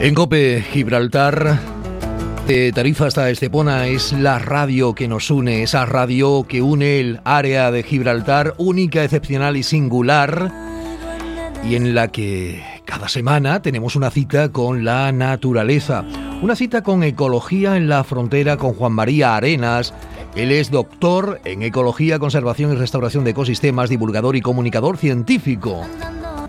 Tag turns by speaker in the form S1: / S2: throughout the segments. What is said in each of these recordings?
S1: En Cope Gibraltar, de Tarifa hasta Estepona es la radio que nos une, esa radio que une el área de Gibraltar, única, excepcional y singular, y en la que cada semana tenemos una cita con la naturaleza, una cita con ecología en la frontera con Juan María Arenas. Él es doctor en ecología, conservación y restauración de ecosistemas, divulgador y comunicador científico.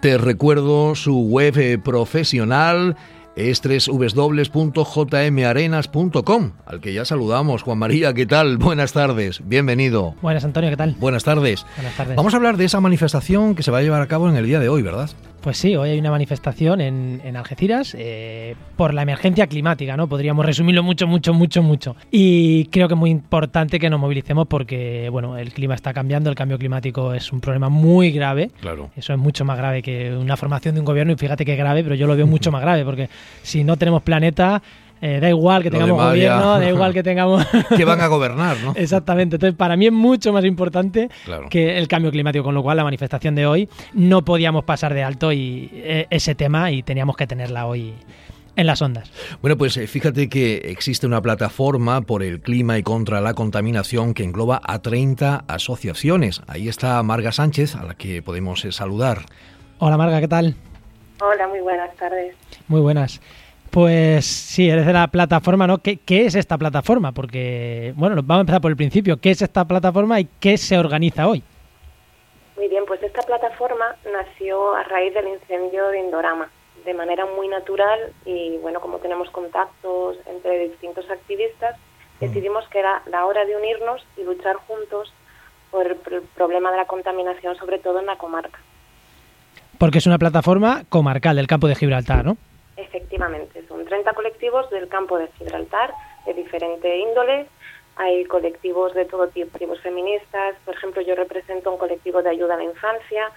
S1: Te recuerdo su web eh, profesional es www.jmarenas.com, al que ya saludamos. Juan María, ¿qué tal? Buenas tardes, bienvenido.
S2: Buenas, Antonio, ¿qué tal?
S1: Buenas tardes.
S2: Buenas tardes.
S1: Vamos a hablar de esa manifestación que se va a llevar a cabo en el día de hoy, ¿verdad?
S2: Pues sí, hoy hay una manifestación en, en Algeciras eh, por la emergencia climática, ¿no? Podríamos resumirlo mucho, mucho, mucho, mucho. Y creo que es muy importante que nos movilicemos porque, bueno, el clima está cambiando, el cambio climático es un problema muy grave.
S1: Claro.
S2: Eso es mucho más grave que una formación de un gobierno y fíjate que grave, pero yo lo veo mucho más grave porque si no tenemos planeta, eh, da igual que
S1: Lo
S2: tengamos gobierno, da igual que tengamos...
S1: que van a gobernar, ¿no?
S2: Exactamente. Entonces, para mí es mucho más importante
S1: Claro.
S2: que el cambio climático, con lo cual la manifestación de hoy no podíamos pasar de alto y eh, ese tema y teníamos que tenerla hoy en las ondas.
S1: Bueno, pues eh, fíjate que existe una plataforma por el clima y contra la contaminación que engloba a 30 asociaciones. Ahí está Marga Sánchez, a la que podemos eh, saludar.
S2: Hola Marga, ¿qué tal?
S3: Hola, muy buenas tardes.
S2: Muy buenas. Pues sí, eres de la plataforma, ¿no? ¿Qué, qué es esta plataforma? Porque, bueno, vamos a empezar por el principio. ¿Qué es esta plataforma y qué se organiza hoy?
S3: Muy bien, pues esta plataforma nació a raíz del incendio de Indorama, de manera muy natural y bueno, como tenemos contactos entre distintos activistas, decidimos que era la hora de unirnos y luchar juntos por el pr- problema de la contaminación, sobre todo en la comarca.
S2: Porque es una plataforma comarcal del campo de Gibraltar, ¿no?
S3: Efectivamente, son 30 colectivos del campo de Gibraltar, de diferente índole. Hay colectivos de todo tipo, colectivos feministas. Por ejemplo, yo represento un colectivo de ayuda a la infancia.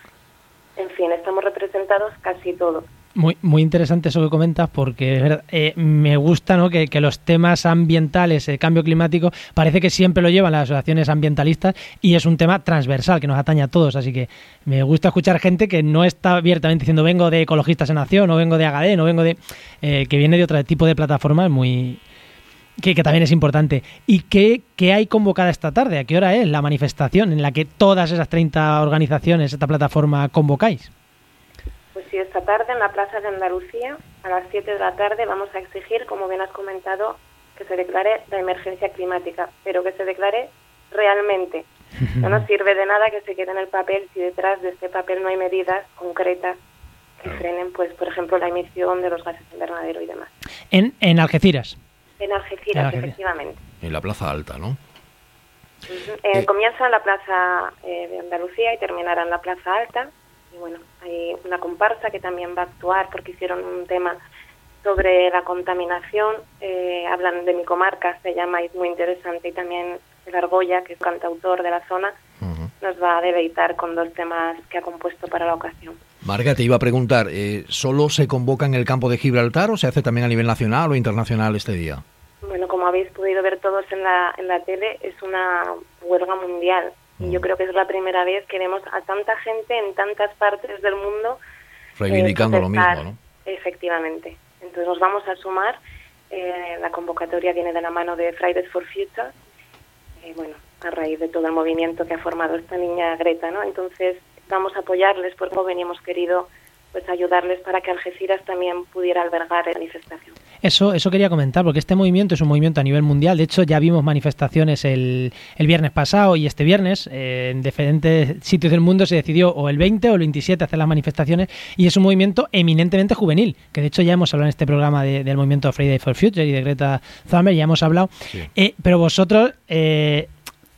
S3: En fin, estamos representados casi todos.
S2: Muy, muy interesante eso que comentas porque es verdad, eh, me gusta ¿no? que, los temas ambientales, el cambio climático, parece que siempre lo llevan las asociaciones ambientalistas y es un tema transversal que nos atañe a todos. Así que me gusta escuchar gente que no está abiertamente diciendo vengo de Ecologistas en Acción o vengo de Agadén o vengo de... eh, que viene de otro tipo de plataformas muy... Que, que también es importante. ¿Y qué, qué hay convocada esta tarde? ¿A qué hora es la manifestación en la que todas esas 30 organizaciones, esta plataforma, convocáis?
S3: Sí, esta tarde en la Plaza de Andalucía, a las 7 de la tarde, vamos a exigir, como bien has comentado, que se declare la emergencia climática, pero que se declare realmente. No nos sirve de nada que se quede en el papel si detrás de este papel no hay medidas concretas que frenen, pues, por ejemplo, la emisión de los gases invernadero y demás.
S2: En, en Algeciras.
S3: En Algeciras,
S2: En Algeciras.
S3: efectivamente.
S1: En la Plaza Alta, ¿no?
S3: Ujú. Eh, comienza en la Plaza eh, de Andalucía y terminará en la Plaza Alta. Y bueno, hay una comparsa que también va a actuar porque hicieron un tema sobre la contaminación. Eh, hablan de mi comarca, se llama es muy interesante. Y también el Argolla, que es cantautor de la zona, nos va a deleitar con dos temas que ha compuesto para la ocasión.
S1: Marga, te iba a preguntar, eh, ¿solo se convoca en el campo de Gibraltar o se hace también a nivel nacional o internacional este día?
S3: Bueno, como habéis podido ver todos en la, en la tele, es una huelga mundial. Y yo creo que es la primera vez que vemos a tanta gente en tantas partes del mundo
S1: Reivindicando
S3: eh,
S1: lo mismo. ¿no?
S3: Efectivamente. Entonces nos vamos a sumar. Eh, la convocatoria viene de la mano de Fridays for Future. Eh, bueno, a raíz de todo el movimiento que ha formado esta niña Greta, ¿no? Entonces vamos a apoyarles porque bien hemos querido pues ayudarles para que Algeciras también pudiera albergar la manifestación.
S2: Eso, eso quería comentar, porque este movimiento es un movimiento a nivel mundial. De hecho, ya vimos manifestaciones el, el viernes pasado y este viernes. eh, en diferentes sitios del mundo se decidió o el 20 o el 27 hacer las manifestaciones. Y es un movimiento eminentemente juvenil, que de hecho ya hemos hablado en este programa de- del movimiento Friday for Future y de Greta Thunberg, ya hemos hablado.
S1: Sí.
S2: Eh, pero vosotros... eh,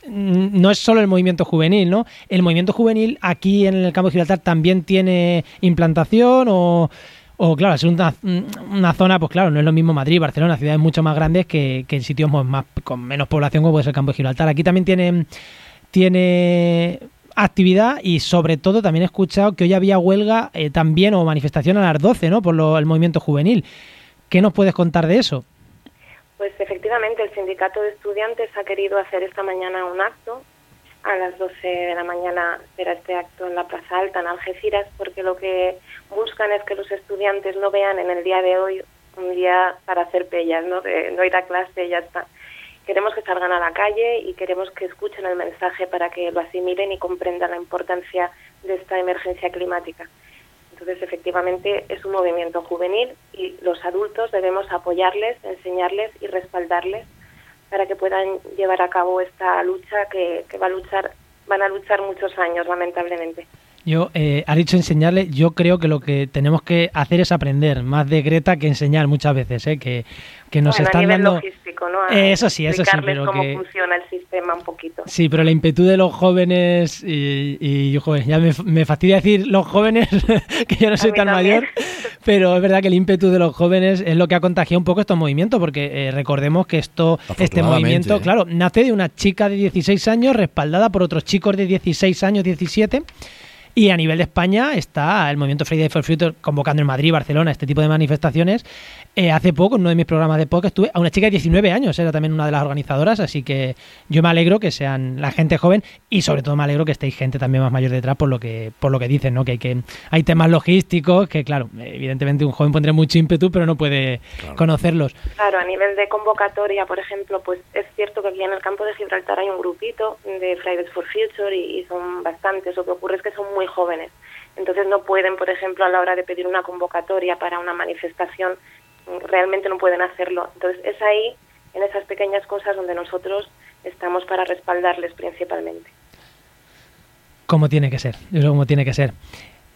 S2: no es solo el movimiento juvenil, ¿no? El movimiento juvenil aquí en el campo de Gibraltar también tiene implantación o, o claro, ser una, una zona, pues claro, no es lo mismo Madrid, Barcelona, ciudades mucho más grandes que, que en sitios pues, más con menos población como puede ser el campo de Gibraltar. Aquí también tiene, tiene actividad y sobre todo también he escuchado que hoy había huelga eh, también o manifestación a las 12, ¿no? Por lo- el movimiento juvenil. ¿Qué nos puedes contar de eso?
S3: Pues efectivamente, el sindicato de estudiantes ha querido hacer esta mañana un acto. A las 12 de la mañana será este acto en la Plaza Alta, en Algeciras, porque lo que buscan es que los estudiantes no vean en el día de hoy un día para hacer pellas, ¿no? De no ir a clase y ya está. Queremos que salgan a la calle y queremos que escuchen el mensaje para que lo asimilen y comprendan la importancia de esta emergencia climática. Entonces, efectivamente, es un movimiento juvenil y los adultos debemos apoyarles, enseñarles y respaldarles para que puedan llevar a cabo esta lucha que, que va a luchar, van a luchar muchos años, lamentablemente.
S2: Yo, eh, ha dicho enseñarle, yo creo que lo que tenemos que hacer es aprender, más de Greta que enseñar muchas veces, ¿eh? que, que nos
S3: bueno,
S2: están
S3: a nivel
S2: dando...
S3: logístico, ¿no? A
S2: Eh, eso sí, eso sí, pero
S3: cómo
S2: que-
S3: funciona el sistema un poquito.
S2: Sí, pero la impetu de los jóvenes, y, y joder, ya me, me fastidia decir los jóvenes, que yo no soy tan
S3: también.
S2: mayor, pero es verdad que el ímpetu de los jóvenes es lo que ha contagiado un poco estos movimientos, porque eh, recordemos que esto, este movimiento,
S1: ¿eh?
S2: claro, nace de una chica de 16 años respaldada por otros chicos de 16 años, 17. Y a nivel de España está el movimiento Friday for Future convocando en Madrid, Barcelona, este tipo de manifestaciones. Eh, hace poco, en uno de mis programas de podcast, estuve a una chica de 19 años, era también una de las organizadoras, así que yo me alegro que sean la gente joven y sobre todo me alegro que estéis gente también más mayor detrás por lo que por lo que dicen, ¿no? Que hay, que hay temas logísticos que, claro, evidentemente un joven pondrá mucho ímpetu, pero no puede conocerlos.
S3: Claro, a nivel de convocatoria, por ejemplo, pues es cierto que aquí en el campo de Gibraltar hay un grupito de Fridays for Future y, y son bastantes. Lo que ocurre es que son muy jóvenes. Entonces no pueden, por ejemplo, a la hora de pedir una convocatoria para una manifestación, realmente no pueden hacerlo. Entonces es ahí, en esas pequeñas cosas, donde nosotros estamos para respaldarles principalmente.
S2: como tiene que ser, eso como tiene que ser.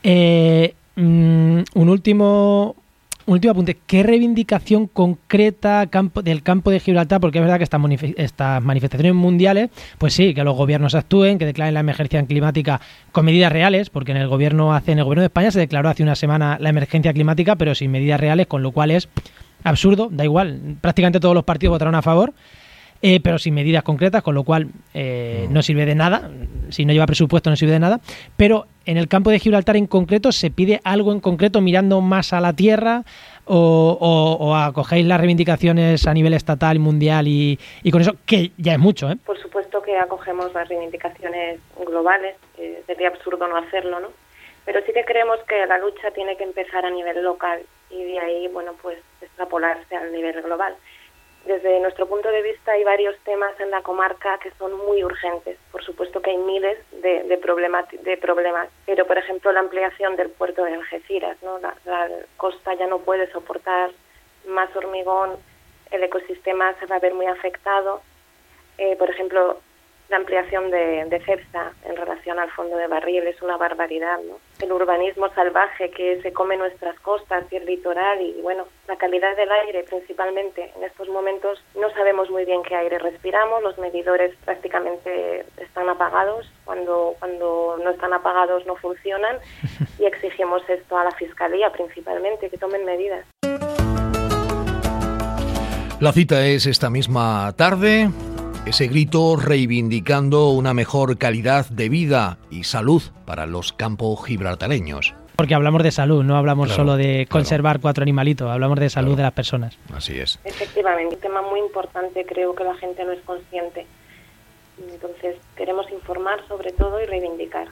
S2: Eh, mm, un último un último apunte. ¿Qué reivindicación concreta campo, del campo de Gibraltar? Porque es verdad que estas, estas manifestaciones mundiales, pues sí, que los gobiernos actúen, que declaren la emergencia climática con medidas reales, porque en el gobierno hace, en el gobierno de España se declaró hace una semana la emergencia climática, pero sin medidas reales, con lo cual es absurdo, da igual. Prácticamente todos los partidos votaron a favor eh, pero sin medidas concretas, con lo cual eh, no sirve de nada. Si no lleva presupuesto, no sirve de nada. Pero en el campo de Gibraltar en concreto, ¿se pide algo en concreto mirando más a la tierra? ¿O, o- o acogéis las reivindicaciones a nivel estatal y mundial y, y con eso, que ya es mucho, ¿eh?
S3: Por supuesto que acogemos las reivindicaciones globales, eh, sería absurdo no hacerlo, ¿no? Pero sí que creemos que la lucha tiene que empezar a nivel local y de ahí, bueno, pues extrapolarse al nivel global. Desde nuestro punto de vista hay varios temas en la comarca que son muy urgentes. Por supuesto que hay miles de, de, problema- de problemas, pero por ejemplo la ampliación del puerto de Algeciras, ¿no? la, la costa ya no puede soportar más hormigón, el ecosistema se va a ver muy afectado. Eh, por ejemplo, la ampliación de, de CEPSA en relación al fondo de barril es una barbaridad, ¿no? El urbanismo salvaje que se come nuestras costas y el litoral y, bueno, la calidad del aire principalmente. En estos momentos no sabemos muy bien qué aire respiramos, los medidores prácticamente están apagados, cuando, cuando no están apagados no funcionan y exigimos esto a la Fiscalía principalmente, que tomen medidas.
S1: La cita es esta misma tarde. Ese grito reivindicando una mejor calidad de vida y salud para los campos gibraltareños.
S2: Porque hablamos de salud, no hablamos
S1: Claro,
S2: solo de
S1: claro.
S2: conservar cuatro animalitos, hablamos de salud
S1: Claro.
S2: de las personas.
S1: Así es.
S3: Efectivamente, un tema muy importante, creo que la gente no es consciente. Entonces, queremos informar sobre todo y reivindicar.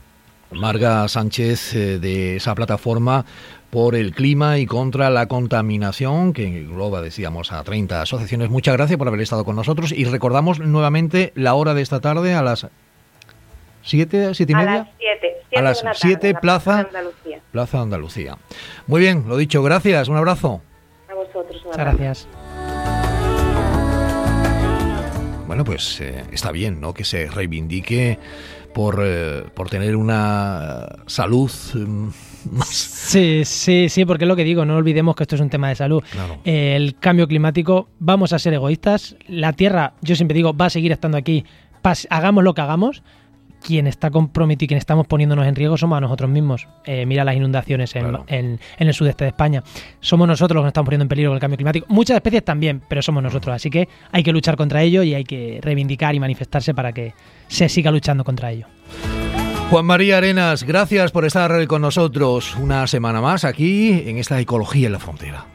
S1: Marga Sánchez eh, de esa plataforma por el clima y contra la contaminación que engloba, decíamos, a 30 asociaciones. Muchas gracias por haber estado con nosotros y recordamos nuevamente la hora de esta tarde a las 7, 7 y
S3: A
S1: media.
S3: las 7.
S1: A las 7, Plaza-
S3: Andalucía.
S1: Plaza Andalucía. Muy bien, lo dicho, gracias, un abrazo.
S3: A vosotros. un
S2: Muchas
S3: abrazo.
S2: gracias.
S1: Bueno, pues eh, está bien, ¿no? Que se reivindique por, eh, por tener una salud mm, más...
S2: Sí, sí, sí, porque es lo que digo, no olvidemos que esto es un tema de salud.
S1: Claro.
S2: Eh, el cambio climático, vamos a ser egoístas. La Tierra, yo siempre digo, va a seguir estando aquí, hagamos lo que hagamos. Quien está comprometido y quien estamos poniéndonos en riesgo somos a nosotros mismos. Eh, mira las inundaciones en,
S1: Claro.
S2: en- en el sudeste de España. Somos nosotros los que nos estamos poniendo en peligro con el cambio climático. Muchas especies también, pero somos nosotros. Así que hay que luchar contra ello y hay que reivindicar y manifestarse para que se siga luchando contra ello.
S1: Juan María Arenas, gracias por estar con nosotros una semana más aquí en esta Ecología en la Frontera.